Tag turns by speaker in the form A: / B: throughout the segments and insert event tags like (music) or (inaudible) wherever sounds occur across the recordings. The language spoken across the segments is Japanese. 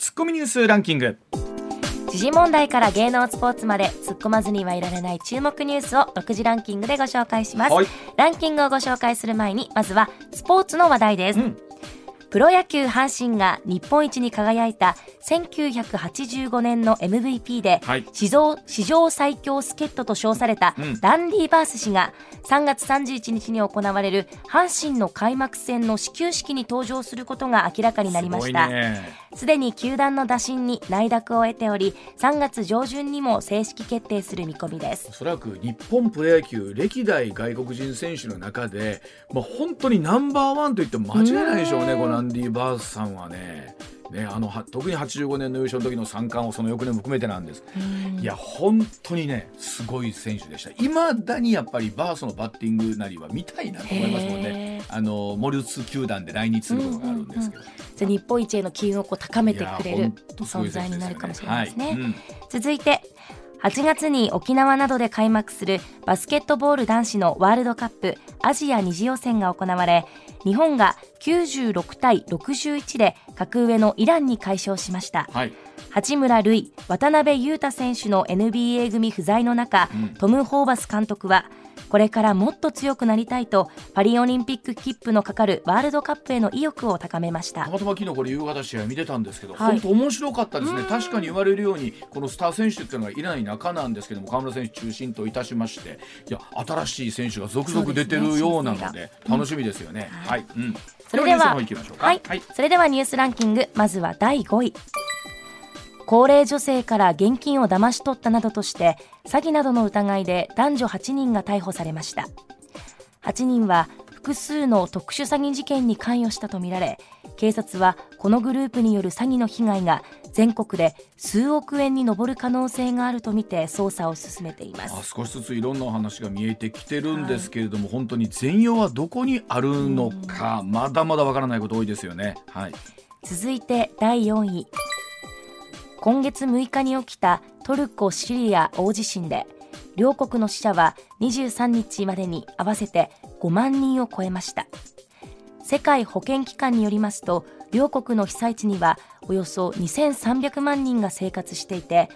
A: ツッコミニュースランキング。
B: 時事問題から芸能スポーツまで突っ込まずにはいられない注目ニュースを6時ランキングでご紹介します、
A: はい。
B: ランキングをご紹介する前にまずはスポーツの話題です、
A: うん
B: プロ野球阪神が日本一に輝いた1985年の MVP で、
A: はい。
B: 史上史上最強助っ人と称された
A: うん。
B: ランディ・バース氏が3月31日に行われる阪神の開幕戦の始球式に登場することが明らかになりました。
A: すごいね。
B: に球団の打診に内諾を得ており3月上旬にも正式決定する見込みです。
A: おそらく日本プロ野球歴代外国人選手の中で、まあ、本当にナンバーワンと言っても間違いないでしょうね、このアンディ・バースさんはね。ね、あのは特に85年の優勝の時の三冠をその翌年も含めてなんです。いや本当にねすごい選手でした。いまだにやっぱりバースのバッティングなりは見たいなと思いますもんね。あのモルツ球団で来日することがあるんですけど。
B: じゃあ日本一への機運をこう高めてくれる存在になるかもしれないですね。
A: はいうん
B: 続いて8月に沖縄などで開幕するバスケットボール男子のワールドカップアジア二次予選が行われ日本が96対61で格上のイランに快勝しました。
A: はい。
B: 八村塁、渡辺裕太選手の NBA 組不在の中、
A: うん
B: トム・ホーバス監督は、これからもっと強くなりたいと、パリオリンピック切符のかかるワールドカップへの意欲を高めました
A: た。またま昨日これ夕方試合見てたんですけど、
B: はい
A: 本当面白かったですね、確かに言われるように、このスター選手っていうのがいない中なんですけども、河村選手中心といたしまして、いや、新しい選手が続々出てるようなの
B: で
A: で、楽しみですよね。はい、うん。
B: それでは
A: ニュースの方行きましょうか。
B: はい、それではニュースランキング、まずは第5位。高齢女性から現金を騙し取ったなどとして、詐欺などの疑いで男女8人が逮捕されました。8人は複数の特殊詐欺事件に関与したとみられ、警察はこのグループによる詐欺の被害が全国で数億円に上る可能性があるとみて捜査を進めています。
A: あ少しずついろんなお話が見えてきてるんですけれども、本当に全容はどこにあるのか、まだまだわからないこと多いですよね。はい。
B: 続いて第4位今月6日に起きたトルコ・シリア大地震で両国の死者は23日までに合わせて5万人を超えました。世界保健機関によりますと両国の被災地にはおよそ2300万人が生活していて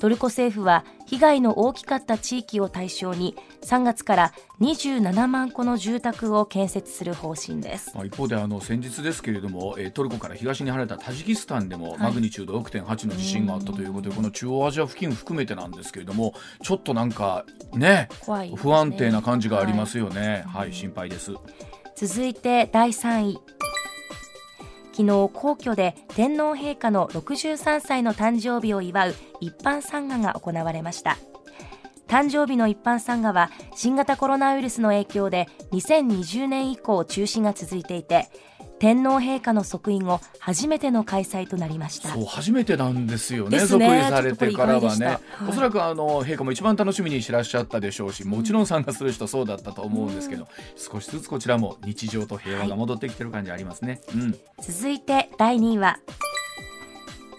B: トルコ政府は被害の大きかった地域を対象に3月から27万戸の住宅を建設する方針です。
A: まあ、一方であの先日ですけれども、えートルコから東に離れたタジキスタンでも
B: い。
A: マグニチュード6.8の地震があったということで、この中央アジア付近含めてなんですけれどもちょっとなんかね
B: ね。
A: 不安定な感じがありますよね。はい、心配です。
B: 続いて第3位昨日皇居で天皇陛下の63歳の誕生日を祝う一般参賀が行われました。誕生日の一般参賀は新型コロナウイルスの影響で2020年以降中止が続いていて天皇陛下の即位後初めての開催となりました。
A: そう初めてなんですよね
B: ね。
A: 即位されてからはね、
B: はい。
A: おそらくあの陛下も一番楽しみにしてらっしゃったでしょうしもちろん参加する人そうだったと思うんですけど、少しずつこちらも日常と平和が戻ってきてる感じありますね、うん。
B: 続いて第2位は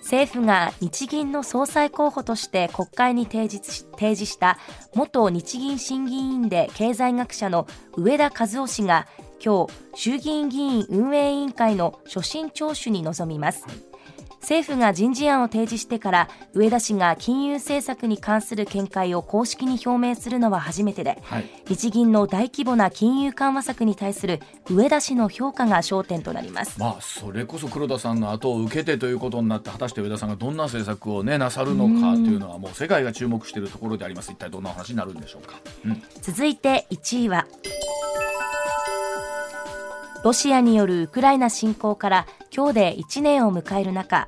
B: 政府が日銀の総裁候補として国会に提示し提示した元日銀審議員で経済学者の上田和夫氏が今日衆議院議員運営委員会の所信聴取に臨みます。政府が人事案を提示してから上田氏が金融政策に関する見解を公式に表明するのは初めてで
A: はい。
B: 日銀の大規模な金融緩和策に対する上田氏の評価が焦点となります。
A: まあそれこそ黒田さんの後を受けてということになって果たして上田さんがどんな政策をねなさるのかというのはもう世界が注目しているところであります。一体どんなお話になるんでしょうか、うん。
B: 続いて1位はロシアによるウクライナ侵攻から今日で1年を迎える中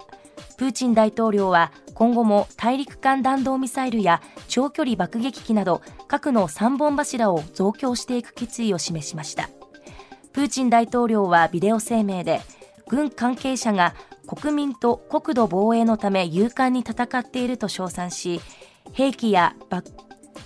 B: プーチン大統領は今後も大陸間弾道ミサイルや長距離爆撃機など核の3本柱を増強していく決意を示しました。プーチン大統領はビデオ声明で軍関係者が国民と国土防衛のため勇敢に戦っていると称賛し兵器や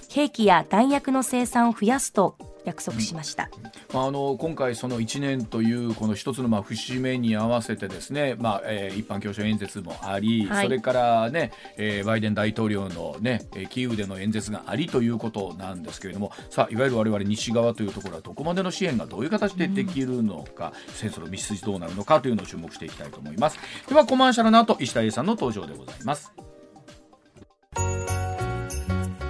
B: 兵器や弾薬の生産を増やすと約束しました、
A: ままあ、あの今回、その1年というこの一つのまあ節目に合わせてですね、まあえー、一般教書演説もあり、はい、それからね、えー、バイデン大統領の、ね、キーウでの演説がありということなんですけれどもさあいわゆる我々西側というところはどこまでの支援がどういう形でできるのか、うん、戦争の道筋どうなるのかというのを注目していきたいと思います。ではコマーシャルの後石田英さんの登場でございます。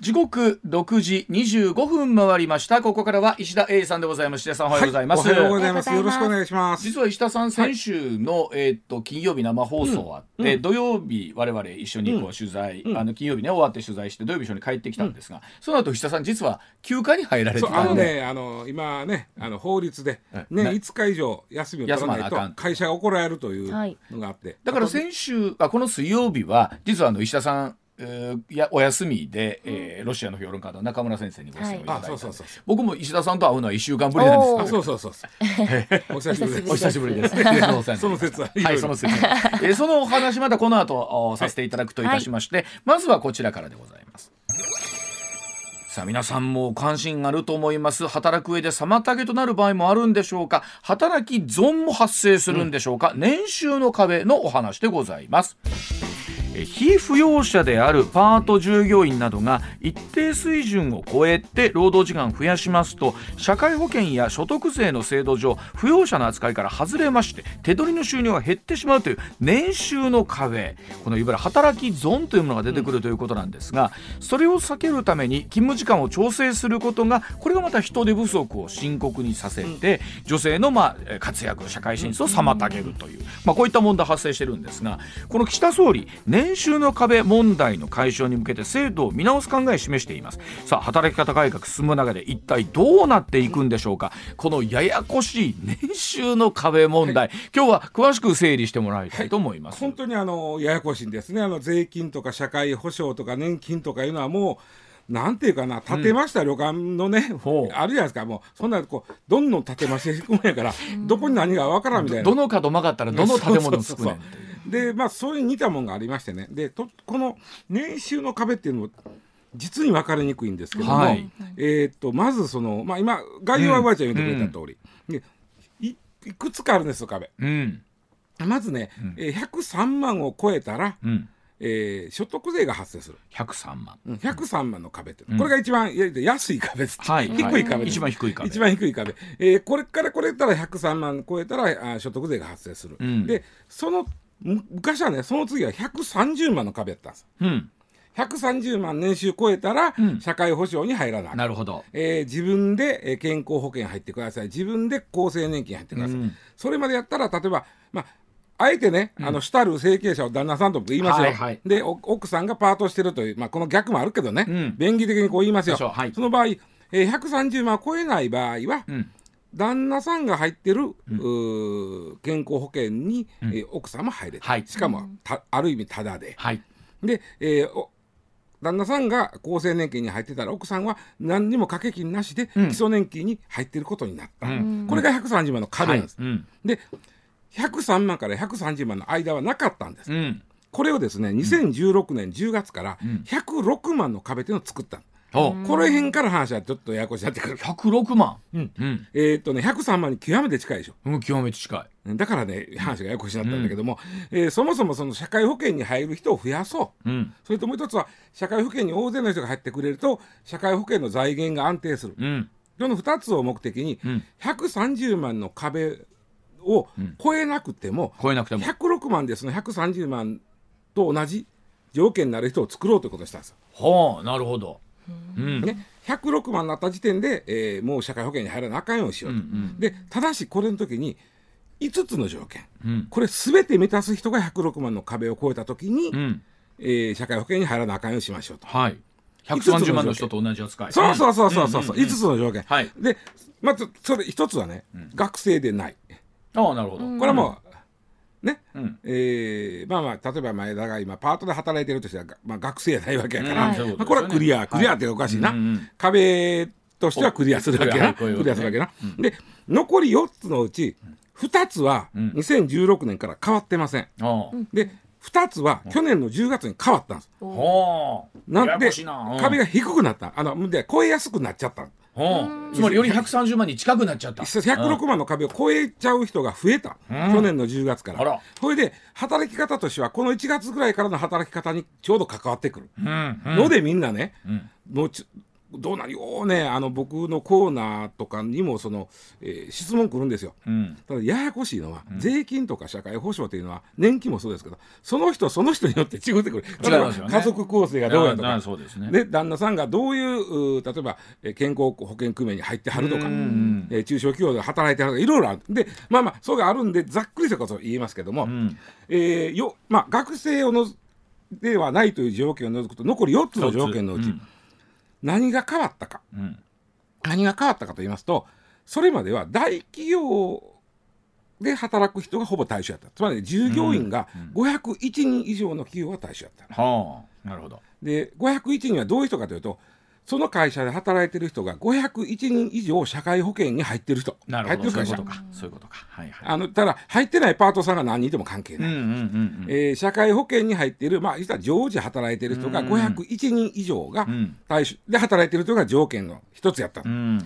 A: 時刻6時25分回りました。ここからは石田英さんでございます。石田さんおはようございます、
C: はい、おはようございます。よろしくお願いします。
A: 実は石田さん先週の、はい、えー、っと金曜日生放送あって、うん、土曜日我々一緒にこう取材、うん、あの金曜日ね終わって取材して土曜日一緒に帰ってきたんですが、うん、その後石田さん実は休暇に入られてた
C: あのねあの今ねあの法律で年、ね、5日以上休みを取らないと会社が怒られるというのがあって、
A: だから先週あこの水曜日は実はあの石田さんえー、やお休みで、えー、ロシアの評論家の中村先生にご質問いただいた、はい、僕も石田さんと会うのは1週間ぶりなんです。
C: そうそうそう (laughs) お久しぶりです。
A: お久しぶりです。(laughs)
C: その説は
A: はいその説は、えー、そのお話またこの後させていただくといたしまして、はい、まずはこちらからでございます。さあ皆さんも関心があると思います。働く上で妨げとなる場合もあるんでしょうか。働き損も発生するんでしょうか、うん、年収の壁のお話でございます非扶養者であるパート従業員などが一定水準を超えて労働時間を増やしますと社会保険や所得税の制度上扶養者の扱いから外れまして手取りの収入が減ってしまうという年収の壁このいわゆる働き損というものが出てくるということなんですがそれを避けるために勤務時間を調整することがこれがまた人手不足を深刻にさせて女性のまあ活躍社会進出を妨げるというまあこういった問題発生してるんですがこの岸田総理年年収の壁問題の解消に向けて制度を見直す考えを示しています。さあ働き方改革進む中で一体どうなっていくんでしょうか。このややこしい年収の壁問題、はい、今日は詳しく整理してもらいたいと思います、
C: はい、本当にあのややこしいんですね。あの税金とか社会保障とか年金とかいうのはもうなんていうかな、建てました旅館のね、う。ん、あるじゃないですか、もう、そんな、こう、どんどん建てましていくもんやから、どこに何が分からんみたいな。
A: どの角曲がったら、どの建物作る
C: でまあそれに似たものがありましてね。でとこの年収の壁っていうのも実に分かりにくいんですけども、はい、えー、っとまずその、まあ、今概要はばあちゃん言ってくれた通り、うん、でいいくつかあるんですよ壁、うん、まずね、うん、えー、103万を超えたら、うん。えー、所得税が発生する。
A: 103万、
C: うん、103万の壁って、うん、これが一番安い壁です、はい、低い壁、はい、
A: 一番低い壁。
C: 一番低い壁、えー、これからこれたら103万超えたらあ所得税が発生する、うん、でその昔はねその次は130万の壁やったんです、うん、130万年収超えたら、社会保障に入らない、
A: なるほど、
C: えー、自分で健康保険入ってください。自分で厚生年金入ってください、うん、それまでやったら例えばまああえてね、うん、あの、主たる整形者を旦那さんと言いますよ。はいはい、で、奥さんがパートしてるという、まあ、この逆もあるけどね、うん、便宜的にこう言いますよ。はい、その場合、えー、130万超えない場合は、うん、旦那さんが入ってる、うん、健康保険に、うん、えー、奥さんも入れる、はい、しかもある意味ただで、はい、で、えー、旦那さんが厚生年金に入ってたら奥さんは何にも掛け金なしで基礎年金に入ってることになった、うん、これが130万の壁なんです、はい、で103万から130万の間はなかったんです、これをですね2016年10月から106万の壁というのを作ったこの辺から話はちょっとややこしになってくる。
A: 106万、
C: うん。うん、えー、っとね103万に極めて近いでしょ。
A: うん、極めて近
C: い。だからね話がややこしになったんだけども、うん、えー、そもそもその社会保険に入る人を増やそう、うん、それともう一つは社会保険に大勢の人が入ってくれると社会保険の財源が安定する、うん、その2つを目的に、うん、130万の壁を超えなくても,、
A: 超えなくても。
C: 106万でその130万と同じ条件になる人を作ろうということをしたんですよ。
A: はあなるほど。
C: うん、ね、106万になった時点で、えー、もう社会保険に入らなあかんようにしようと、うんうん、でただしこれの時に5つの条件、うん、これすべて満たす人が106万の壁を超えた時に、うん、えー、社会保険に入らなあかんようにしましょうと。
A: はい。130万の人と同じ扱い。
C: そうそうそうそうそう、う。んうん、5つの条件、はい、でまずそれ1つはね、うん、学生でない。
A: ああなるほど。
C: これはもうね、うん、えー、まあまあ例えば前田が今パートで働いてるとしては、まあ、学生やないわけやから、うんまあ、これはクリア、クリアっておかしいな、はい、壁としてはクリアするわけな。クリアするわけな、うん、で残り4つのうち2つは2016年から変わってません、で2つは去年の10月に変わったんです、なんで壁が低くなった。あので超えやすくなっちゃった
A: つまりより130万に近くなっちゃった。
C: 106万の壁を超えちゃう人が増えた、去年の10月から。それで働き方としてはこの1月ぐらいからの働き方にちょうど関わってくる、のでみんなね、もうどうなるよねあの僕のコーナーとかにもその、えー、質問来るんですよ、うん、ただややこしいのは、うん、税金とか社会保障というのは年金もそうですけどその人その人によって違ってくる。例えば、家族構成がどうやとか。そうです、ね、で旦那さんがどういう例えば、えー、健康保険組合に入ってはるとか、えー、中小企業で働いてはるとかいろいろある。でまあまあそうがあるんでざっくりしたこと言いますけども、うん、えー、よまあ、学生をのではないという条件を除くと残り4つの条件のうち、何が変わったか、うん、何が変わったかと言いますとそれまでは大企業で働く人がほぼ対象やった。つまり従業員が501人以上の企業が対象やった、
A: うんはあ、なるほど。
C: で501人はどういう人かというとその会社で働いてる人が501人以上社会保険に入ってる人。
A: なるほど。そういうことか。そういうことか、
C: はいはい、あのただ入ってないパートさんが何人でも関係ない、え社会保険に入っているまあ実は常時働いてる人が501人以上が対象、で働いてる人が条件の一つやった、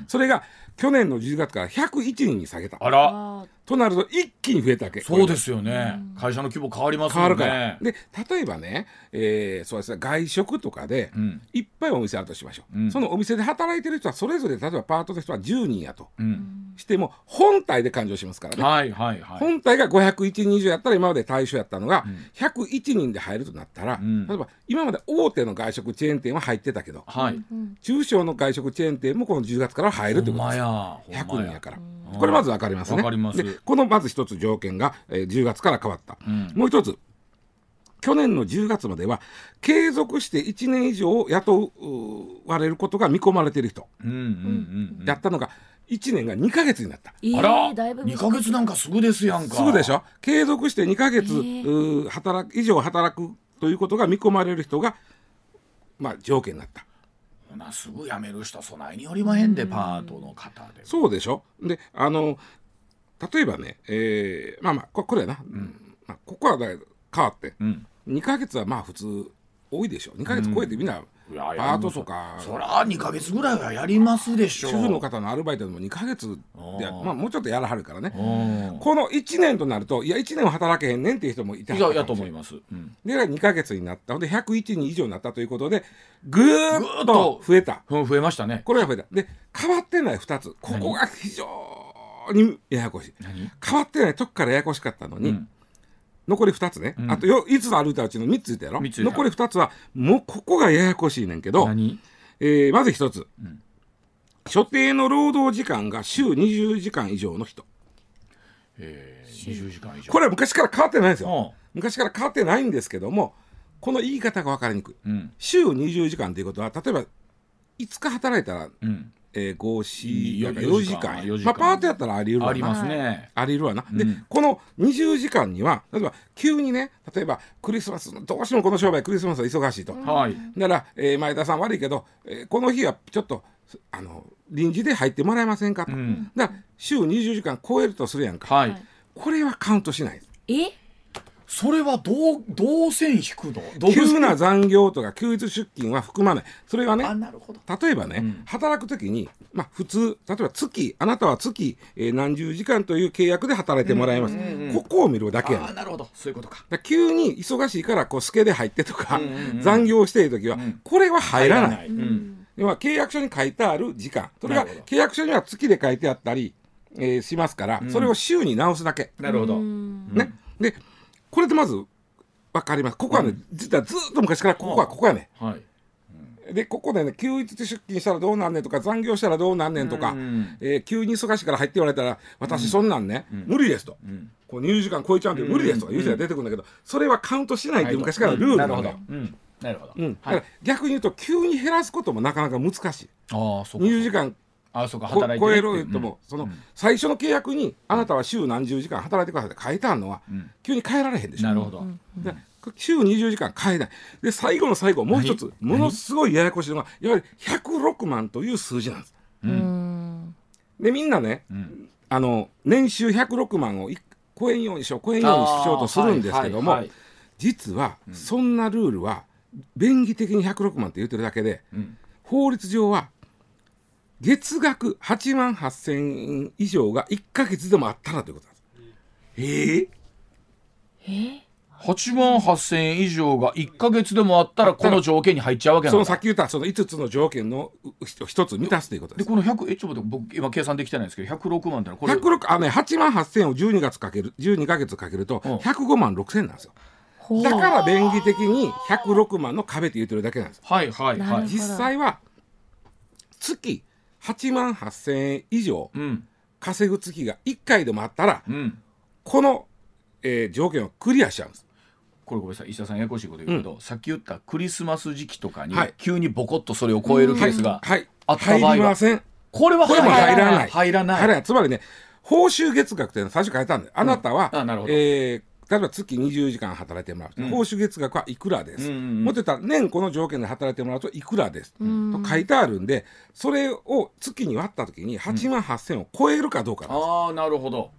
C: それが去年の10月から101人に下げた。
A: あら
C: となると一気に増えたわけ
A: そうですよね、会社の規模変わります
C: よね。変わるから。で例えばね、えー、そうですね外食とかで、いっぱいお店あるとしましょう、うん、そのお店で働いてる人はそれぞれ例えばパートの人は10人やと、うん、しても本体で勘定しますからね、
A: はいはいはい、
C: 本体が501人以上やったら今まで対象やったのが、うん、101人で入るとなったら、例えば今まで大手の外食チェーン店は入ってたけど、はい、中小の外食チェーン店もこの10月から入るってことです。100人やから。これまず分かりますね。でこのまず一つ条件が、えー、10月から変わった。うん、もう一つ。去年の10月までは継続して1年以上雇われることが見込まれている人。やったのが1年が2か月になった。
A: あら2か月なんかすぐですやんか。
C: すぐでしょ？継続して2か月、えー、働以上働くということが見込まれる人が、まあ、条件になった。
A: すぐ辞める人備えによりまへんでパートの方で
C: そうでしょ？であの例えばね、えー、まあまあここれやな、うん。まあ、ここはだ変わって、うん、2か月はまあ普通多いでしょ。2か月超えてみんな、パートとか。
A: そら2か月ぐらいはやりますでしょ。
C: 主婦の方のアルバイトでも2か月で、まあ、もうちょっとやらはるからね。この1年となるといや1年は働けへんねんっていう人もいた。
A: はやと思います、
C: うん、で2か月になった。ので101人以上になったということでぐーっと。増えた。
A: 増えましたね。
C: これが増えた。で変わってない2つ。ここが非常にややこしい。変わってない。とこからややこしかったのに、うん。残り2つね、うん、あとよ5つ歩いたうちの3ついたやろ？残り2つはもうここがややこしいねんけど、えー、まず1つ、うん、所定の労働時間が週20時間以上の人、
A: えー、20時間以上。
C: これは昔から変わってないんですよ。昔から変わってないんですけどもこの言い方が分かりにくい、うん、週20時間ということは例えば5日働いたら、うんえー、5、4、4時間。時間まあ、パートやったらあり得るわな。
A: ありますね。
C: あり得るわな。うん、で、この20時間には、例えば、急にね、例えば、クリスマス、どうしてもこの商売、クリスマスは忙しいと。はい。だから、えー、前田さん悪いけど、えー、この日はちょっと、あの、臨時で入ってもらえませんかと。うん、だから、週20時間超えるとするやんか。はい。これはカウントしない。
A: え？それはどう、どう線引くの？
C: 急な残業とか休日出勤は含まない。それはね、例えばね、うん、働くときに、まあ普通、例えば月、あなたは月、えー、何十時間という契約で働いてもらいます。ここを見るだけや
A: なるほど。そういうことか。
C: か急に忙しいから、こう、スケで入ってとか、残業しているときは、これは入らない。要は契約書に書いてある時間。それが契約書には月で書いてあったり、えー、しますから、それを週に直すだけ。
A: なるほど。
C: ね。で、これでまず分かります。ここはね、うん、実はずっと昔からここはここやね、はい、でここでね休日出勤したらどうなんねんとか残業したらどうなんねんとか、うん、えー、急に忙しいから入って言われたら私そんなんね、うん、無理ですと、こう入時間超えちゃうんで無理ですとか言う人が出てくるんだけど、それはカウントしないって昔からルールなのよ。
A: なるほど、
C: うん、逆に言うと急に減らすこともなかなか難しい。ああそう20時間
A: あそうか
C: こ
A: 働いてね
C: 超えろ言っても、その最初の契約にあなたは週何十時間働いてくださいって書いてあるのは、急に変えられへんでしょ。
A: なるほど、
C: で週20時間変えない。で最後の最後もう一つものすごいややこしいのがいわゆる106万という数字なんです。
B: うん。
C: でみんなね、あの年収106万をい超えんようにしよう超えんようにしようとするんですけども、
A: あーはいはい。はい
C: 実はそんなルールは便宜的に106万って言ってるだけで、
A: ん。
C: 法律上は月額8万8,000円以上が1か月でもあったらということなんです。
A: ええ？8万8000円以上が1か月でもあったらこの条件に入っちゃうわけな
C: そ
A: んだ
C: のさっき言ったその5つの条件のうひ一つ満たすということで。
A: ですこの100えちょっと待って僕今計算できてないんですけど106万ってのはこれ。
C: 106あのね8万8千を12月かける12か月かけると
A: うん。
C: 105万6千なんですよ。
B: ほう。
C: だから便宜的に106万の壁って言ってるだけなんです。
A: はいはいはい。
C: 実際は月8万8千円以上
A: うん。
C: 稼ぐ月が1回でもあったら
A: うん。
C: この、えー条件をクリアしちゃうんです。
A: これごめんなさい。石田さんややこしいこと言うけど、さっき言ったクリスマス時期とかに
C: はい。
A: 急にボコッとそれを超えるケースが
C: はい、
A: あった場合は
C: 入りません。
A: これは
C: 入らない。
A: 入らない。
C: 入らない。つまりね、報酬月額っていうのは最初書いたんで、あなたは、
A: あなるほど。
C: えー例えば月20時間働いてもらう、報酬月額はいくらです、
A: うんうんうん。
C: もっと言ったら年この条件で働いてもらうといくらです、と書いてあるんでそれを月に割った時に8万8000を超えるかどうかなんです、
A: ああなるほど。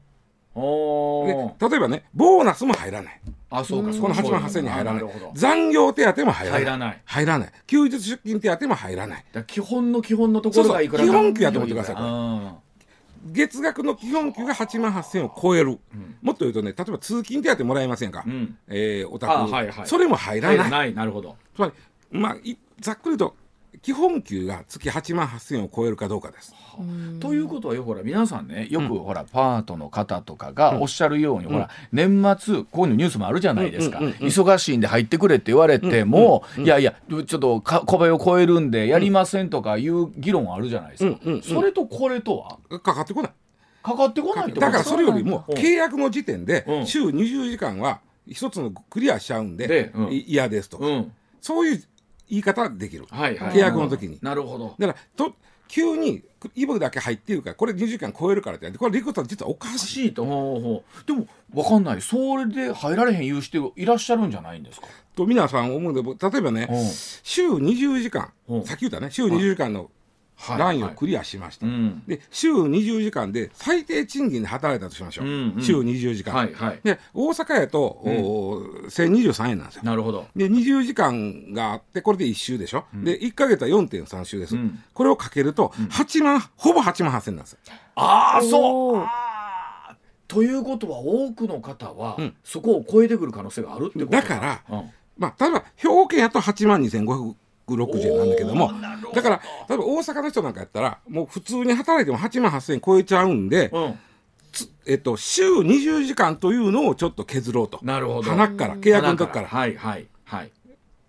C: で例えばねボーナスも入らない。
A: あそうか
C: この
A: か
C: 8万8000に入らない。
A: あるほど。
C: 残業手当も入らない。
A: 入らない。
C: 入らない。休日出勤手当も入らない。
A: だから基本の基本のところがいくらか
C: そうそう。基本給やと思ってくださいこれ。
A: あ
C: 月額の基本給が8万8000を超える、もっと言うとね例えば通勤手当もらえませんか、
A: うん。
C: えーお宅、
A: あはいはい。
C: それも入
A: ー
C: らない。
A: ない。なるほど。
C: つまり、まあ、いざっくりと基本給が月8万8000を超えるかどうかです。
A: ということはよほら皆さんねよくほらパートの方とかがおっしゃるように、ほら年末こういうのニュースもあるじゃないですか、
C: うんうんうんうん。
A: 忙しいんで入ってくれって言われても、いやいやちょっとか小林を超えるんでやりませんとかいう議論あるじゃないですか、
C: うんうんうん。
A: それとこれとは？
C: かかってこない。
A: かかってこない
C: だからそれよりも
A: うん。
C: 契約の時点で
A: うん。
C: 週20時間は一つのクリアしちゃうんで
A: でうん。
C: ですと。か、
A: うん。
C: そういう言い方はできる。
A: はいはい。
C: 契約の時に。
A: なるほど。
C: だからと急にイブだけ入ってるからこれ20時間超えるからってこれ理屈は実はおかしい。
A: と。ほうでも分かんない。それで入られへん言う人いらっしゃるんじゃないんですか？
C: と皆さん思うんで例えばね、
A: うん。
C: 週20時間、
A: うん。
C: さっき言ったね週20時間の
A: はい
C: ラインをクリアしました、
A: はいはい、
C: で週20時間で最低賃金で働いたとしましょう、
A: うんうん、
C: 週20時間、
A: はいはい、
C: で大阪やと、うん、1023円なんですよ。
A: なるほど。
C: で20時間があってこれで1週でしょ、うん、で1か月は4.3週です、
A: うん、
C: これをかけると8万、ほぼ8万8千なんですよ。
A: ああそう。ということは多くの方は、そこを超えてくる可能性があるってこと
C: だから、まあ、例えば兵庫県やと8万2500 60なんだけども。だから例えば大阪の人なんかやったらもう普通に働いても8万8,000円超えちゃうんで、
A: うん。
C: えっと、週20時間というのをちょっと削ろうと。
A: なるほど。
C: 花から契約の時から。
A: はいはいはい、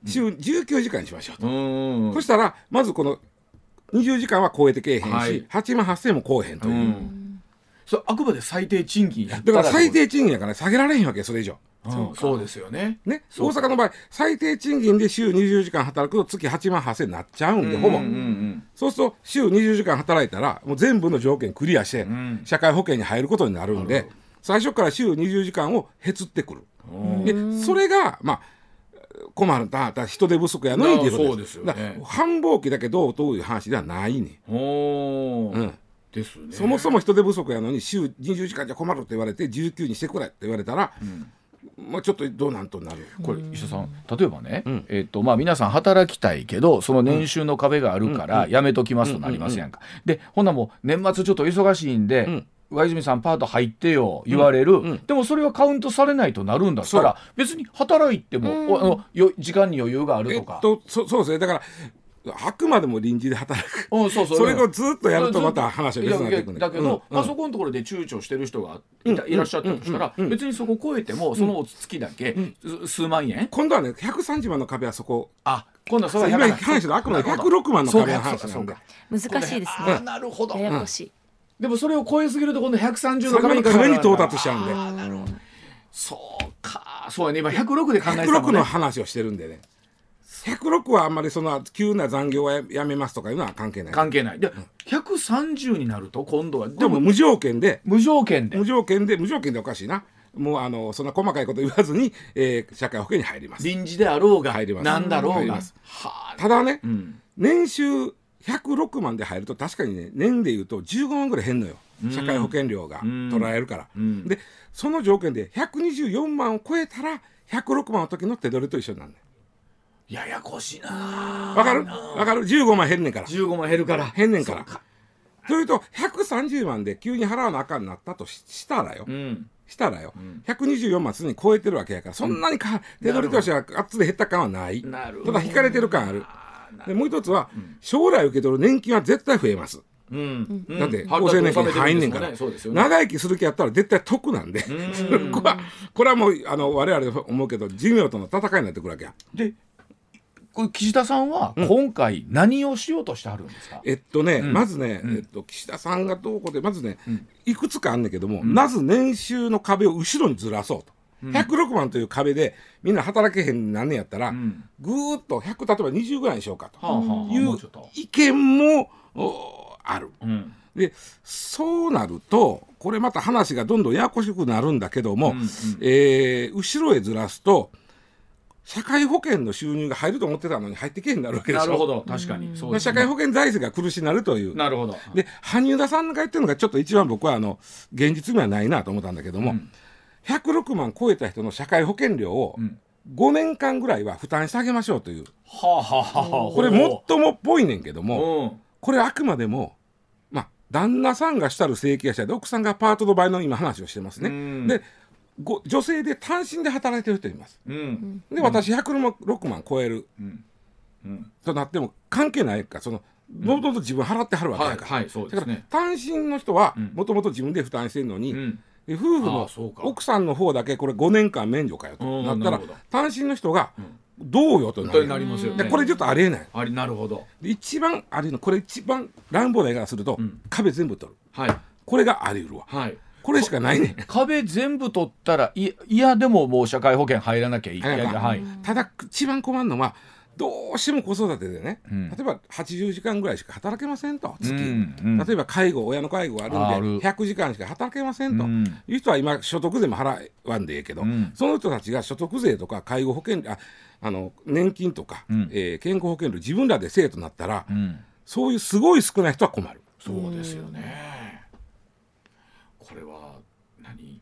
C: 週19時間にしましょうと。そしたらまずこの20時間は超えてけえへんし、
A: はい、
C: 8万8,000円も超えへんという。う
A: それあくまで最低賃金
C: だから最低賃金やから、下げられへんわけそれ以上。
A: ことうんそうですよね。
C: ね、
A: そう
C: 大阪の場合最低賃金で週20時間働くと月8万8000円になっちゃうんで、ほぼ
A: うんうん
C: そうすると週20時間働いたらもう全部の条件クリアして、
A: ん。
C: 社会保険に入ることになるんで最初から週20時間をへつってくる。
A: うん。
C: でそれがまあ困るなだ人手不足やのにっていうこと繁忙期だけどうという話ではないね、うん、
A: ですね。
C: そもそも人手不足やのに週20時間じゃ困るって言われて19にしてくれって言われたら、まあちょっとどうなんとなる。
A: これ石田さん例えばね、
C: ん。
A: えっとまあ、皆さん働きたいけどその年収の壁があるからやめときますとなりますやんか。でほんならもう年末ちょっと忙しいんで、
C: ん。
A: 上泉さんパート入ってよ言われる、でもそれはカウントされないとなるんだったら別に働いても、おあのよ時間に余裕がある
C: えっ
A: とか。
C: とそそうですね。だからあくまでも臨時で働く。
A: うん、そうそう。
C: それをずっとやるとまた話は別になってくる
A: だけど、
C: うん
A: あそこのところで躊躇してる人がいたいらっしゃったとしたら、別にそこ超えてもその月だけ、す数万円？
C: 今度はね130万の壁はそこ。
A: あ今度はそれは
C: 今
A: 100
C: 話してるあくまで
A: なるほど。
C: 106万の壁の話なんで。
A: そうかそうか。
B: 難しいですね。
A: なるほど、
B: ややこしい。
A: でもそれを超えすぎると今度130
C: それの
A: の壁に
C: 壁に到達しちゃうんで。
A: なるほど。そうか。そうやね。今106で考えてたも
C: 106の話をしてるんでね106はあんまりその急な残業はやめますとかいうのは関係ない。
A: 関係ない。で、130になると今度は
C: でも無条件で。
A: 無条件で。
C: 無条件で無条件でおかしいな。もうあのそんな細かいこと言わずに、えー、社会保険に入ります。
A: 臨時であろうが
C: 入ります。
A: なんだろうが。
C: ただね、
A: うん。
C: 年収106万で入ると確かにね年でいうと15万ぐらい減んのよ。社会保険料が
A: うん。
C: 取られるから、
A: うん。
C: でその条件で124万を超えたら106万の時の手取りと一緒になるね
A: ややこしいな
C: わかる？わかる？15万減んねんから。
A: 15万減るから。
C: 減んねんから。
A: そう
C: というと130万で急に払わなあかんなったとししたらよ、
A: うん。
C: したらよ、124万すでに超えてるわけやからそんなにか、手取りとしてはあっつで減った感はない。
A: なるほど。
C: ただ引かれてる感ある。でもう一つは、将来受け取る年金は絶対増えます、
A: うん。
C: だって
A: うん
C: 厚生年金入んねんから、
A: そうですよね。
C: 長生きする気やったら絶対得なんで、これはこれはもうあの我々思うけど寿命との戦いになってくるわけや。
A: でこれ岸田さんは今回何をしようとしてあるんですか、
C: えっとね、
A: ん。
C: まずね、
A: うん。
C: えっと、岸田さんがどうこうでまずね、
A: ん。
C: いくつかあんねんけども、まず年収の壁を後ろにずらそうと。106万という壁でみんな働けへんなんねやったら、
A: ん。
C: ぐーっと100例えば20ぐらいにしようかと。いう意見もおある。
A: うん。
C: でそうなるとこれまた話がどんどんややこしくなるんだけども、
A: うんうん。
C: えー後ろへずらすと社会保険の収入が入ると思ってたのに入ってけへんなるわけでしょ。
A: なるほど。確かに。そうですね。
C: まあ社会保険財政が苦しになるという。
A: なるほど。
C: で羽生田さんが言ってるのがちょっと一番僕はあの現実味はないなと思ったんだけども、
A: うん。
C: 106万超えた人の社会保険料を
A: ん。
C: 5年間ぐらいは負担してあげましょうという。
A: はあはあはあ
C: これもっともっぽいねんけども、
A: うん。
C: これあくまでも、まあ、旦那さんがしたる整形者で奥さんがパートの場合の今話をしてますね。
A: うん。
C: でご女性で単身で働いてる人います。
A: うん。
C: で私106万超える。
A: うん。うん。
C: となっても関係ないか。そのもともと自分払ってはるわけ
A: はい
C: やから。
A: はいそうで
C: だから単身の人は
A: うん。
C: もともと自分で負担してるのに、
A: うん。
C: で夫婦
A: あ
C: の奥さんの方だけこれ5年間免除かよと。
A: うん
C: なったら
A: なるほど
C: 単身の人がどうよとなる。
A: なりますよね。
C: でこれちょっとありえない。
A: ありなるほど。
C: で一番ありのこれ一番乱暴な言い方すると、
A: ん。
C: 壁全部取る。
A: はい。
C: これがあり得るわ。
A: はい
C: これしかないね。ん
A: 壁全部取ったらいいやでももう社会保険入らなきゃいけない
C: はい。
A: はい。
C: ただ一番困るのはどうしても子育てでね、
A: うん。
C: 例えば80時間ぐらいしか働けませんと。月、
A: うんうん。
C: 例えば介護親の介護がある
A: あ
C: んで
A: る。
C: 100時間しか働けませんと、
A: うん。
C: いう人は今所得税も払わんでええけど、
A: うん。
C: その人たちが所得税とか介護保険ああの年金とか、
A: うん。
C: えー健康保険料自分らでせえとなったら、
A: うん。
C: そういうすごい少ない人は困る。
A: そうですよねこれは何？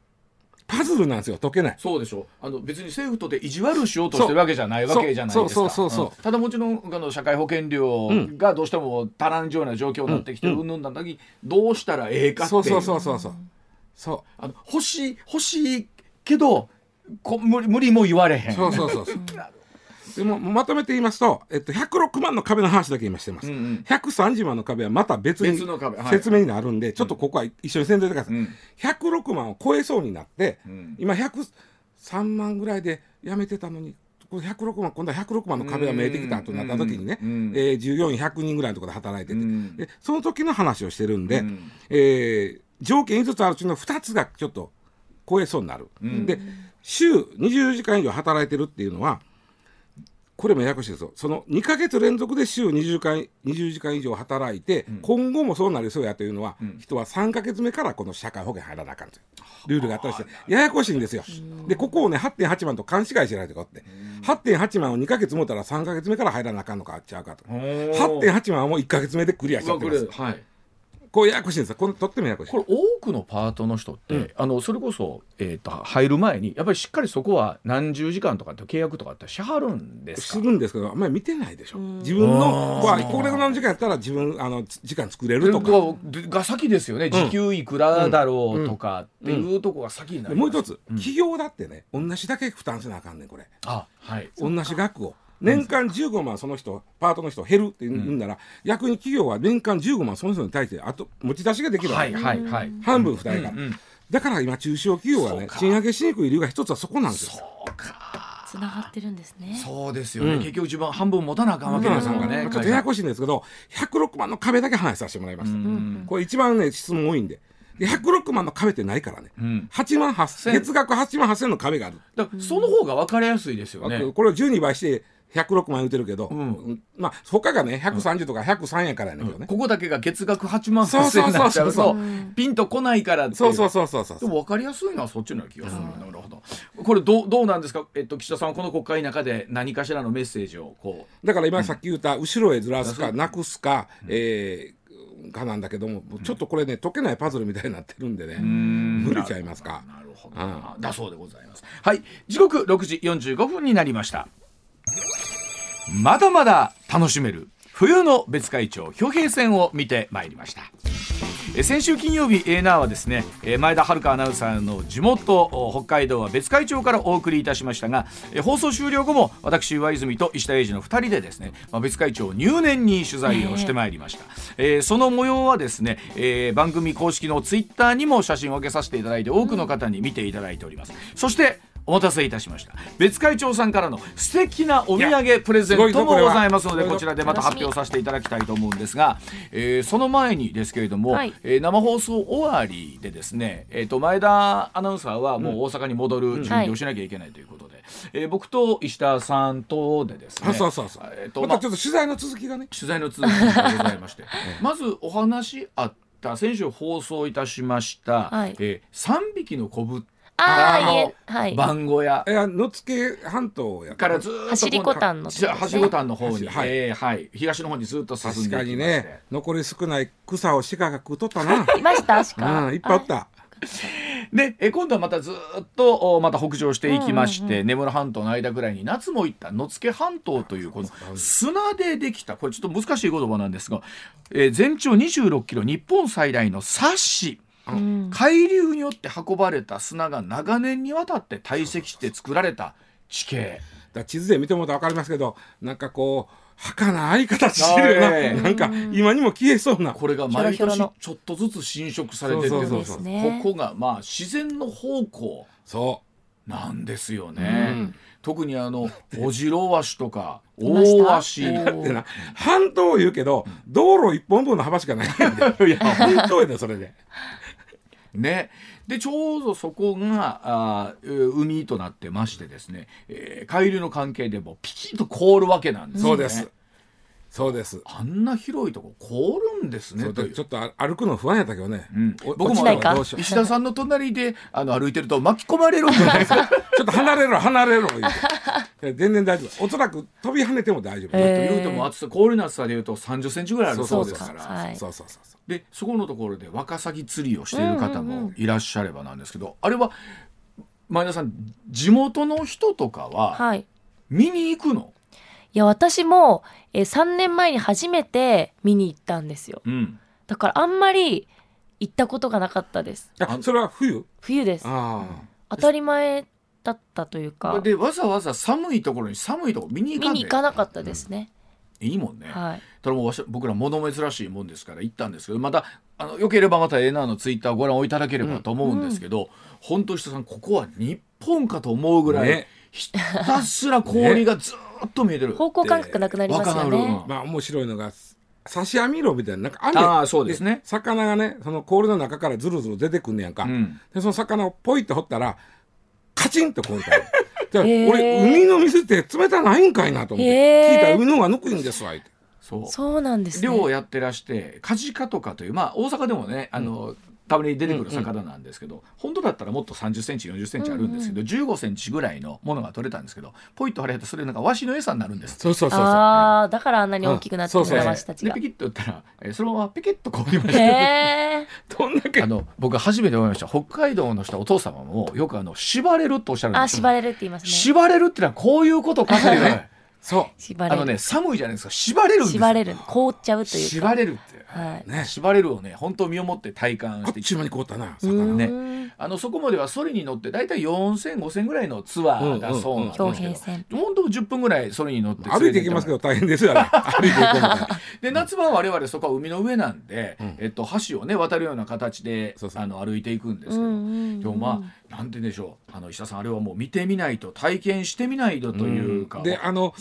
C: パズルなんですよ解けない。
A: そうでしょ。あの別に政府とで意地悪しようとしてるわけじゃないわけじゃないですか。
C: そうそうそうそう
A: う。ん。ただもちろんあの社会保険料がどうしても足らんような状況になってきてるうん。ぬん。なん。だけどどうしたらええかっていう。
C: そうそうそうそうそう。そ
A: あの欲しい欲しいけどこ無理無理も言われへん。
C: うそうそうそう。そう。でもまとめて言いますと、えっと、106万の壁の話だけ今してます、
A: うんうん。
C: 130万の壁はまた別に説明になるんで、ちょっとここは一緒にせんといてください、
A: うん。
C: 106万を超えそうになって、
A: ん。
C: 今103万ぐらいでやめてたのにこれ106万今度は106万の壁が見えてきたとなった時にね、
A: うん
C: えー従業員100人ぐらいのところで働いてて、
A: うん。
C: でその時の話をしてるんで、
A: うん。
C: えー条件5つあるうちの2つがちょっと超えそうになる、
A: ん。
C: で週20時間以上働いてるっていうのはこれもややこしいですよ。その2か月連続で週20時間 ,20 時間以上働いて、今後もそうなりそうやというのは、人は3か月目からこの社会保険入らなあかんという。ルールがあったりしてややこしいんですよ。でここをね8.8万と勘違いしてないとかって。8.8万を2か月持ったら3か月目から入らなあかんのかあっちゃうかと。
A: ー
C: 8.8万はもう1か月目でクリアしちゃってます。
A: はい
C: こうややこしいんですよ。これとってもややこしい。
A: これ多くのパートの人って、あのそれこそ、えー、と入る前にやっぱりしっかりそこは何十時間とかって契約とかってしはるんですか？
C: するんですけどあんまり見てないでしょ。自分のはこれぐらいの時間やったら自分あのつ時間作れるとか。
A: がが先ですよね、時給いくらだろうとかっていうとこが先になります、
C: でもう一つ、企業だってね同じだけ負担せなあかんねんこれ。
A: あはい。
C: 同じ額を年間15万その人パートの人減るって言うん。なら、逆に企業は年間15万その人に対してあと持ち出しができるわ
A: は
C: け、
A: いはいはい。
C: 半分負担やから、
A: うんうん。
C: だから今中小企業がね賃上げしにくい理由が一つはそこなんですよ。
A: そうか。
B: つながってるんですね。
A: そうですよね、
C: うん。
A: 結局自分半分持たなあかんわけですもんね
C: ちょっとややこしいんですけど106万の壁だけ話させてもらいました、
A: ん。
C: これ一番ね質問多いんで。で106万の壁ってないからね、
A: ん。
C: 8万8
A: 千
C: 月額8万8000の壁がある、
A: だからその方が分かりやすいですよね、
C: これを12倍して106万言うてるけど、うん。まあ他がね130とか103やからやねんけどね、
A: ここだけが月額8万8000円になっちゃうとピンとこないからって
C: そうそうそうそうそう。
A: でも分かりやすいのはそっちの気がする。なるほど。これどうどうなんですか、えっと、岸田さんはこの国会の中で何かしらのメッセージをこ
C: う。だから今さっき言った後ろへずらすか、なくすか、えーかなんだけども、ちょっとこれね解けないパズルみたいになってるんでね。(laughs) 無理ちゃいますか。
A: なるほど、だそうでございます。はい。時刻6時45分になりましたまだまだ楽しめる冬の別海町兵平線を見てまいりました。先週金曜日 A ナーはですね前田遥アナウンサーの地元北海道は別海町からお送りいたしましたが放送終了後も私上泉と石田英二の2人でですね別海町入念に取材をしてまいりました、えー、その模様はですね、えー、番組公式のツイッターにも写真を上げさせていただいて多くの方に見ていただいております。そしてお待たせいたしました。別会長さんからの素敵なお土産プレゼントもございますのでこちらでまた発表させていただきたいと思うんですが、えー、その前にですけれども、はい、えー、生放送終わりでですね、えーと、前田アナウンサーはもう大阪に戻る準備をしなきゃいけないということで、うん、えー、僕と石田さんとでですね
C: そうそうそう、えーと、またちょっと取材の続きがね。
A: 取材の続きがございまして (laughs) まずお話あった先週放送いたしました、はい、えー、3匹の子ぶああはい、番号屋
C: いや野付半島や
A: から。ずっと
B: 走りこたんの、
A: ね、走りこたんの方に、はいえーはい、東の方にずっと進んで
C: 確かにね。残り少ない草を鹿が食うとったな。(laughs)
B: いました鹿、
C: うん、いっぱいあった。
A: でえ今度はまたずっとまた北上していきまして、うんうんうん、根室半島の間ぐらいに夏も行った野付半島というこの砂でできたこれちょっと難しい言葉なんですが、えー、全長26キロ日本最大のサッシ海流によって運ばれた砂が長年にわたって堆積して作られた地形。
C: だ地図で見てもらったら分かりますけどなんかこう儚い形してるよな、え。ー、なんか今にも消えそうな。
A: これが毎年ちょっとずつ侵食されててここがまあ自然の方向そう。なんですよね。うん。特にあの (laughs) オジロワシとか大ワシ。
C: ってな半島言うけど道路一本分の幅しかない (laughs) いや。本当やでそれで
A: ねでちょうどそこがあ海となってましてですね、えー、海流の関係でもピキッと凍るわけなんです
C: ね。そうですそうです。
A: あんな広いとこ凍るんですね
C: ちょっと歩くの不安やったけどね、うん、
A: 僕も石田さんの隣であの歩いてると巻き込まれるんじゃないですか？(laughs)
C: ちょっと離れろ離れろ全然大丈夫。おそらく飛び跳ねても大丈夫、
A: えー、というとも厚さ氷の厚さでいうと30センチぐらいあるそうですから、そうそうそう。でそこのところでワカサギ釣りをしている方もいらっしゃればなんですけど、あれは前田さん地元の人とかは見に行くの、
B: いや私も、えー、3年前に初めて見に行ったんですよ、うん、だからあんまり行ったことがなかったです。
C: あそれは冬？
B: 冬です。当たり前だったというか。
A: でわざわざ寒いところに寒いところ見に行か
B: 見に行かなかったですね、うん。
A: いいもんね、はい、ただもう僕ら物珍しいもんですから行ったんですけどまたあのよければまたえなのツイッターご覧をいただければと思うんですけど、うん、本当人さんここは日本かと思うぐらい、ね、ひたすら氷がずっと見えてる、
B: 方向感覚なくなりますよね。
C: まあ面白いのが刺し網炉みたいななんか
A: ああそうですね。
C: 魚がねその氷の中からずるずる出てくんねやんか、うん、でその魚をポイって掘ったらカチンと氷から。(laughs) じゃ俺海の水って冷たないんかいなと思って聞いたら海の方がぬくいんですわって。
B: そう。そうなんです、
A: ね、漁をやってらしてカジカとかというまあ大阪でもねあの、うんたまに出てくる魚なんですけど、うんうん、本当だったらもっと3 0センチ4 0センチあるんですけど、うんうん、15センチぐらいのものが取れたんですけどポイッと晴れるとそれなんかワシの餌になるんです
C: そうそうそうそう。
B: ああだからあんなに大きくなってるん。だ、ワシたち
A: が。でピキッと打ったら、えー、そのままピキッと凍りました、どんだけあの僕初めて思いました。北海道の人お父様もよくあの縛れるとおっしゃるんです
B: あ縛れるって言いますね。
A: 縛れるってのはこういうことかという (laughs)
C: そう。
A: あのね寒いじゃないですか。縛れるんです
B: 縛れる。凍っちゃうというか。
A: 縛れるってはい。ね、縛れるをね本当身をもって体感して。
C: あっちまに凍ったな魚
A: ね。あのそこまではそれに乗って大体40005000ぐらいのツアーだそうなんですけど、うん。うん、本当10分ぐらいそれに乗って
C: 歩いていきますけど大変ですよね (laughs) 歩いていこ
A: うで夏場は我々そこは海の上なんで、うん、えっと、橋をね渡るような形であの歩いていくんですけど、でもまあなんて言うんでしょう。あの石田さんあれはもう見てみないと体験してみないとというか、
C: であの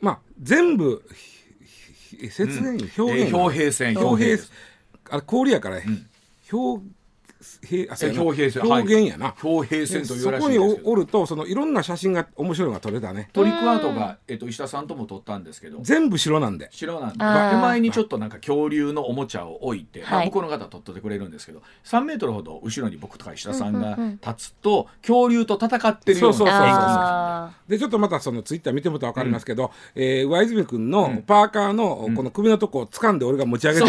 C: まあ全部説明、表現、
A: 表平線
C: 表平あれ氷やから、うん、表平
A: 標平線
C: 表現やな、
A: 標平線という
C: そこにおるとそのいろんな写真が面白いのが撮れたね。
A: トリックアートが、えっと、石田さんとも撮ったんですけど。
C: 全部白なんで。
A: 白なんで。手前にちょっとなんか恐竜のおもちゃを置いて、まあ、向こうの方撮ってくれるんですけど3メートルほど後ろに僕とか石田さんが立つと、恐竜と戦ってるようなそうそうそう
C: でちょっとまたそのツイッター見てもらったら分かりますけど、うん、えー、上泉君のパーカーのこの首のとこを掴んで俺が持ち上げて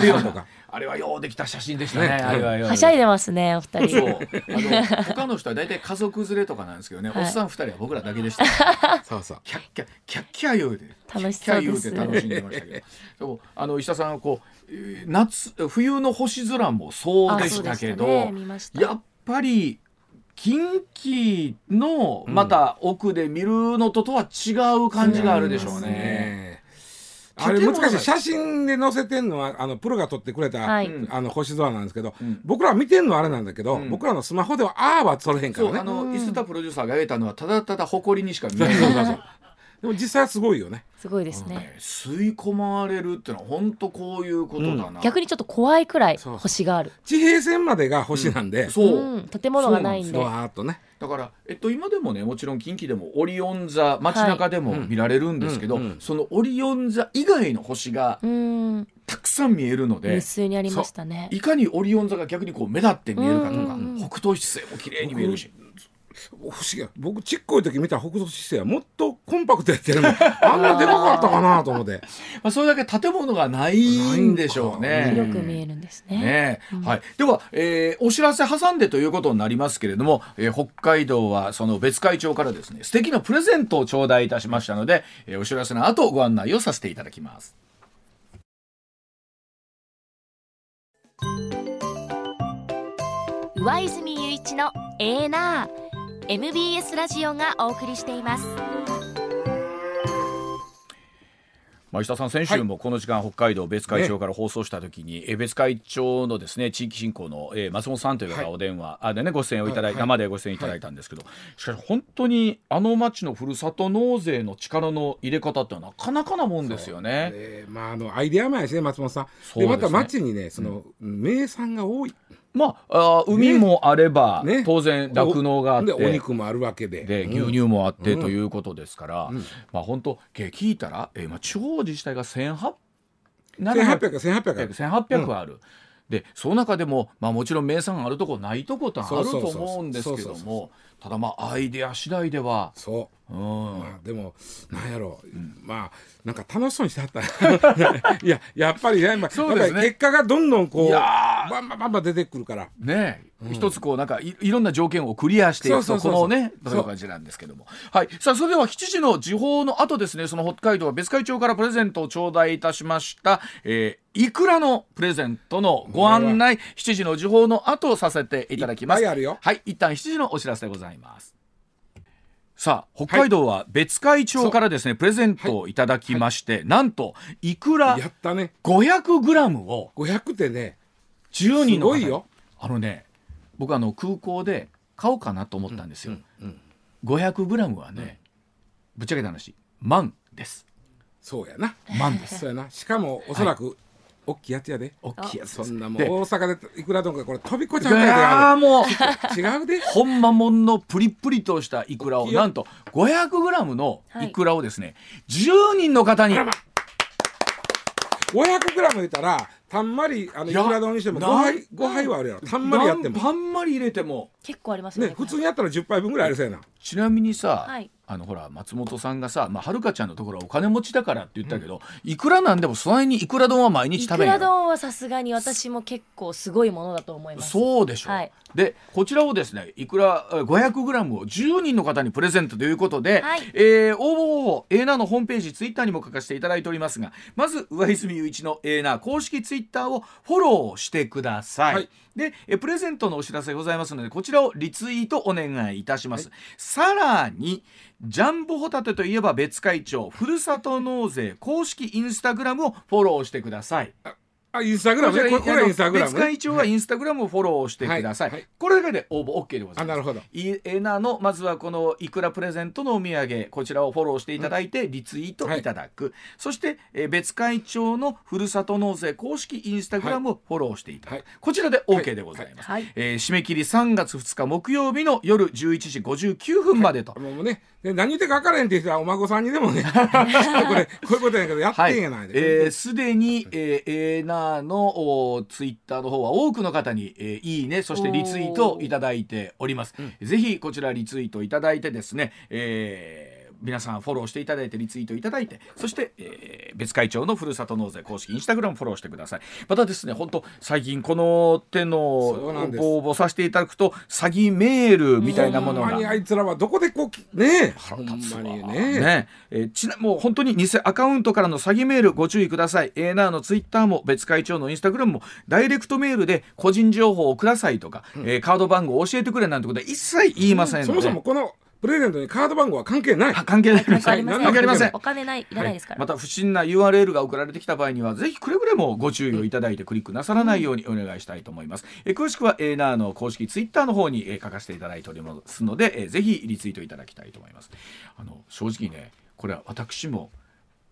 C: るよとか。
A: あれはようできた写真でしたね。ねあれ
B: ははしゃいでますね、お二人。そう。あ
A: の他の人は大体家族連れとかなんですけどね、はい、おっさん二人は僕らだけでした。(laughs) そうそう。キャッキャキャッキャ言うて。
B: 楽しそうです。
A: キャッキャ言うて楽しんでましたけど。あの石田さんはこう夏冬の星空もそうでしたけど、ね、やっぱり近畿のまた奥で見るのととは違う感じがあるでしょうね。
C: あれ難しい。写真で載せてんのはあのプロが撮ってくれた、はい、あの星空なんですけど、うん、僕らは見てんのはあれなんだけど、うん、僕らのスマホではああは撮れへんからね。
A: あの磯田プロデューサーが得たのはただただ誇りにしか見えない
C: でも実際はすごいよね。
B: すごいですね、
A: 吸い込まれるってのは本当こういうことだな、うん、
B: 逆にちょっと怖いくらい星がある。
C: 地平線までが星なんで、
B: そう、建物がないんで。
C: わーっとね。
A: だから、えっと、今でもねもちろん近畿でもオリオン座街中でも見られるんですけど、そのオリオン座以外の星がたくさん見えるので
B: 無数にありましたね。
A: いかにオリオン座が逆にこう目立って見えるかとか、北東七星も綺麗に見えるし。
C: 不思議僕ちっこい時見た北斗七星はもっとコンパクトやってるの (laughs) あんなでかかったかなと思って。(laughs)
A: まあそれだけ建物がないんでしょうね。
B: 広く見えるんですね、
A: ね。うん、はい、では、えー、お知らせ挟んでということになりますけれども、えー、北海道はその別会長からですね素敵なプレゼントを頂戴いたしましたので、えー、お知らせの後ご案内をさせていただきます。
B: 上泉雄一のエーナー MBS ラジオがお送りしています。
A: 石田さん先週もこの時間、北海道別会長から放送したときに、ね、え別会長のですね地域振興の、えー、松本さんという方がお電話、はい、あでねご出演をいただい、はい、生でご出演いただいたんですけど、しかし本当にあの町のふるさと納税の力の入れ方ってなかなかなもんですよね。
C: えー、まああのアイデアマンですね松本さん。で、ね、また町にねその、うん、名産が多い。
A: まあ、あ海もあれば、ね、当然酪農があって。お
C: 肉もあるわけで。
A: で牛乳もあって、ということですから、うん、まあ本当聞いたら、えーまあ、地方自治体が1800
C: 1800 1800
A: 1800ある。でその中でも、まあ、もちろん名産あるとこないとことあると思うんですけどもただまあアイデア次第では。
C: そう、うん。まあ、でもなんやろ。う、うん、まあなんか楽しそうにしてはった。(laughs) いややっぱりね、まあ、そうですね。結果がどんどんこうバンバンバンバン出てくるから。
A: ねうん、一つこうなんかいいろんな条件をクリアしていくとこのねという感じなんですけども。はい。さあそれでは7時の時報の後ですね。その北海道は別会長からプレゼントを頂戴いたしました、えー、いくらのプレゼントのご案内7時の時報の後させていただきます。はい。一旦7時のお知らせでございますさあ北海道は別会長からですね、はい、プレゼントをいただきまして、はい、なんといくら
C: やったね。
A: 500g を
C: 500ってね
A: 10人の
C: 方よ。
A: あのね僕あの空港で買おうかなと思ったんですよ、うんうんうん、500g はね、うん、ぶっちゃけた話万です。
C: そうやな。
A: 万です。(laughs)
C: そうやな。しかもおそらく、はい大きいやつやで。
A: 大きいやつ。
C: そんなもん。大阪でいくら丼かこれ飛び越ちゃうか
A: あもう
C: 違うで。
A: ほんまもんのプリプリとしたいくらをなんと 500g のいくらをですね、はい、10人の方に。
C: 500g 言ったらたんまりあのいくら丼にしても5杯 ,5 杯はあるやろ。たんまりやっても。
A: たんまり入れても。
B: 結構ありますね
C: ね普通にやったら10杯分ぐらいあるせいな。
A: ちなみにさ、はい、あのほら松本さんがさ、まあ、はるかちゃんのところはお金持ちだからって言ったけど、うん、いくらなんでもそのにいくら丼は毎日食べるい
B: くら丼はさすがに私も結構すごいものだと思います。
A: そうでしょ。う、はい、でこちらをですねいくら 500g を10人の方にプレゼントということで、はい、えー、応募をエーナーのホームページツイッターにも書かせていただいておりますがまず上泉雄一のエーナー公式ツイッターをフォローしてください、はいでえプレゼントのお知らせございますのでこちらをリツイートお願いいたします、はい、さらにジャンボホタテといえば別会長ふるさと納税公式インスタグラムをフォローしてください。
C: あインスタグラムねこれこれはインスタグラム
A: 別会長はインスタグラムをフォローしてください、
C: はいはい。
A: これだけで応募 OK でございます。
C: あなるほど。
A: いいエナのまずはこのいくらプレゼントのお土産こちらをフォローしていただいてリツイートいただく、そして、えー別会長のふるさと納税公式インスタグラムをフォローしていただく、
C: はい。
A: こちらで OK でございます、
B: はい。
A: えー締め切り3月2日木曜日の夜11時59分までと、
C: もうねで何言ってか分からへんって言ったらお孫さんにでもね。(laughs) これこういうことやけどやって
A: はい
C: んやない
A: えーすでに、えー、エーナーのおツイッターの方は多くの方に、えーいいねそしてリツイートをいただいております、ぜひこちらリツイートいただいてですね、えー皆さんフォローしていただいてリツイートいただいてそして、えー別会長のふるさと納税公式インスタグラムフォローしてください。またですね本当最近この手の応募させていただくと詐欺メールみたいなものが。
C: あいつらはどこでこうきねえ。ほんま
A: 立つわ。
C: にね。
A: ねえ。ーちなもう本当に偽アカウントからの詐欺メールご注意ください。エーナーのツイッターも別会長のインスタグラムもダイレクトメールで個人情報をくださいとか、えーカード番号を教えてくれなんてことは一切言いませんので。
C: そもそもこのプレゼントにカード番号は関係ない。
A: は関係ない。
B: 関係ありません。
A: 関係ありません。
B: お金ないいらないですから、
A: また不審な URL が送られてきた場合にはぜひくれぐれもご注意をいただいてクリックなさらないようにお願いしたいと思います、えー詳しくはエーナーの公式ツイッターの方に、えー書かせていただいておりますので、えーぜひリツイートいただきたいと思います。あの正直ねこれは私も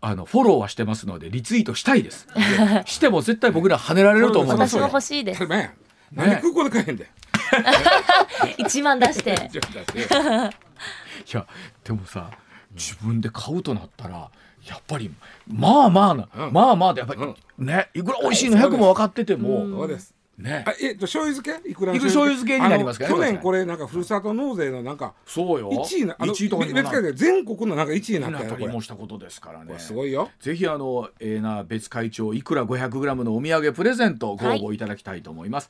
A: あのフォローはしてますのでリツイートしたいです。でしても絶対僕ら跳ねられると思うんですよ。
B: 私も欲しいです。
C: 当たり前やなんで空港で買えへんだよ (laughs)
B: 1万出して。
A: いやでもさ自分で買うとなったらやっぱりまあまあな、
C: うん。
A: まあまあでやっぱり、ねいくら美味しいの100も分かってても、
C: そうです。
A: ね。
C: あえっと醤油漬け？いくら
A: 醤油漬けになりますかね
C: 去年これなんかふるさと納税のなんか
A: そうよ。
C: 1位なあの
A: 1位とか
C: 別会で全国のなんか1位にな
A: なった
C: よこれ。
A: もしたことですからね。
C: すごいよ。
A: ぜひあのえーな別会長いくら 500g のお土産プレゼントご応募いただきたいと思います、